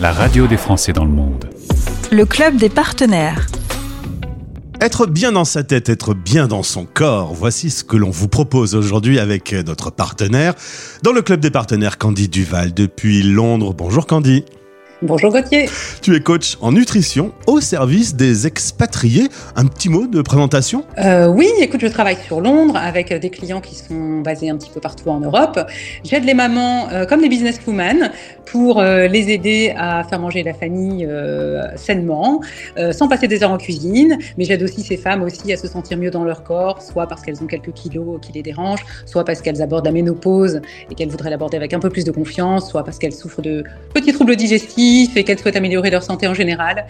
la radio des Français dans le monde. Le club des partenaires. Être bien dans sa tête, être bien dans son corps, voici ce que l'on vous propose aujourd'hui avec notre partenaire. Dans le club des partenaires, Candy Duval, depuis Londres. Bonjour Candy. Bonjour Gauthier. Tu es coach en nutrition au service des expatriés. Un petit mot de présentation euh, Oui, écoute, je travaille sur Londres avec des clients qui sont basés un petit peu partout en Europe. J'aide les mamans euh, comme les businesswomen pour euh, les aider à faire manger la famille euh, sainement, euh, sans passer des heures en cuisine. Mais j'aide aussi ces femmes aussi à se sentir mieux dans leur corps, soit parce qu'elles ont quelques kilos qui les dérangent, soit parce qu'elles abordent la ménopause et qu'elles voudraient l'aborder avec un peu plus de confiance, soit parce qu'elles souffrent de petits troubles digestifs et qu'elles souhaitent améliorer leur santé en général.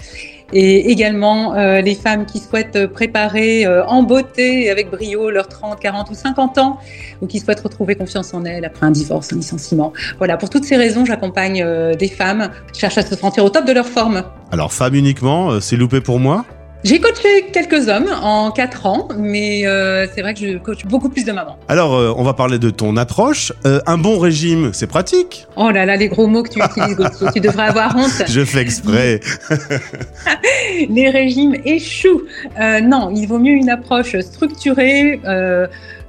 Et également euh, les femmes qui souhaitent préparer euh, en beauté avec brio leurs 30, 40 ou 50 ans, ou qui souhaitent retrouver confiance en elles après un divorce, un licenciement. Voilà, pour toutes ces raisons, j'accompagne euh, des femmes qui cherchent à se sentir au top de leur forme. Alors, femme uniquement, c'est loupé pour moi j'ai coaché quelques hommes en 4 ans, mais euh, c'est vrai que je coach beaucoup plus de mamans. Alors, euh, on va parler de ton approche. Euh, un bon régime, c'est pratique Oh là là, les gros mots que tu utilises, Gauthier, tu devrais avoir honte. Je fais exprès. les régimes échouent. Non, il vaut mieux une approche structurée,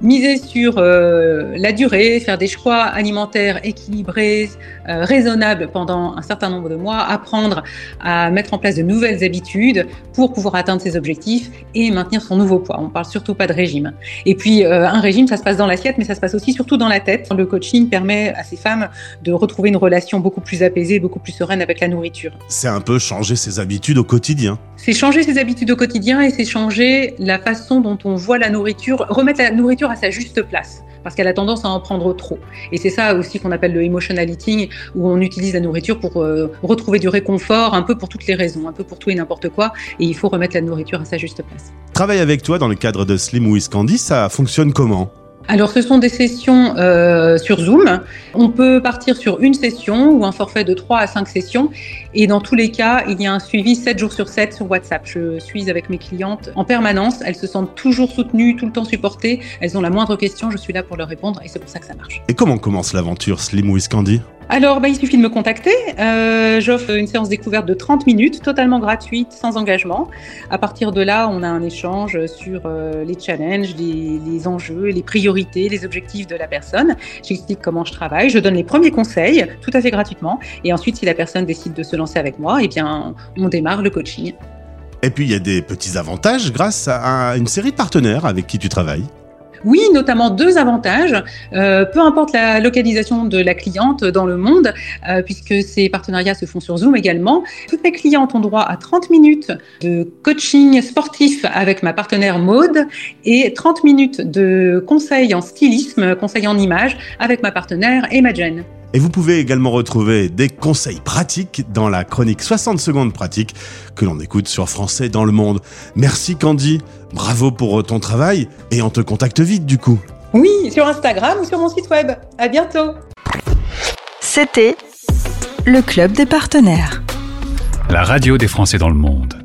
miser sur euh, la durée, faire des choix alimentaires équilibrés, euh, raisonnables pendant un certain nombre de mois, apprendre à mettre en place de nouvelles habitudes pour pouvoir atteindre ses objectifs et maintenir son nouveau poids. On parle surtout pas de régime. Et puis, euh, un régime, ça se passe dans l'assiette, mais ça se passe aussi surtout dans la tête. Le coaching permet à ces femmes de retrouver une relation beaucoup plus apaisée, beaucoup plus sereine avec la nourriture. C'est un peu changer ses habitudes au quotidien. C'est changer ses habitudes au quotidien et c'est changer la façon dont on voit la nourriture, remettre la nourriture à sa juste place parce qu'elle a tendance à en prendre trop. Et c'est ça aussi qu'on appelle le emotional eating, où on utilise la nourriture pour euh, retrouver du réconfort, un peu pour toutes les raisons, un peu pour tout et n'importe quoi, et il faut remettre la nourriture à sa juste place. Travailler avec toi dans le cadre de Slim with Candy, ça fonctionne comment? Alors, ce sont des sessions euh, sur Zoom. On peut partir sur une session ou un forfait de 3 à 5 sessions. Et dans tous les cas, il y a un suivi 7 jours sur 7 sur WhatsApp. Je suis avec mes clientes en permanence. Elles se sentent toujours soutenues, tout le temps supportées. Elles ont la moindre question, je suis là pour leur répondre et c'est pour ça que ça marche. Et comment commence l'aventure Slim with Candy alors, bah, il suffit de me contacter. Euh, J'offre une séance découverte de 30 minutes, totalement gratuite, sans engagement. À partir de là, on a un échange sur euh, les challenges, les, enjeux, les priorités, les objectifs de la personne. J'explique comment je travaille, je donne les premiers conseils, tout à fait gratuitement. Et ensuite, si la personne décide de se lancer avec moi, eh bien, on démarre le coaching. Et puis, il y a des petits avantages grâce à une série de partenaires avec qui tu travailles. Oui, notamment deux avantages. Euh, peu importe la localisation de la cliente dans le monde, euh, puisque ces partenariats se font sur Zoom également. Toutes mes clientes ont droit à 30 minutes de coaching sportif avec ma partenaire Maude et 30 minutes de conseils en stylisme, conseils en image avec ma partenaire Imogen. Et vous pouvez également retrouver des conseils pratiques dans la chronique 60 secondes pratiques que l'on écoute sur Français dans le monde. Merci Candy, bravo pour ton travail et on te contacte vite du coup. Oui, sur Instagram ou sur mon site web. À bientôt. C'était le club des partenaires. La radio des Français dans le monde.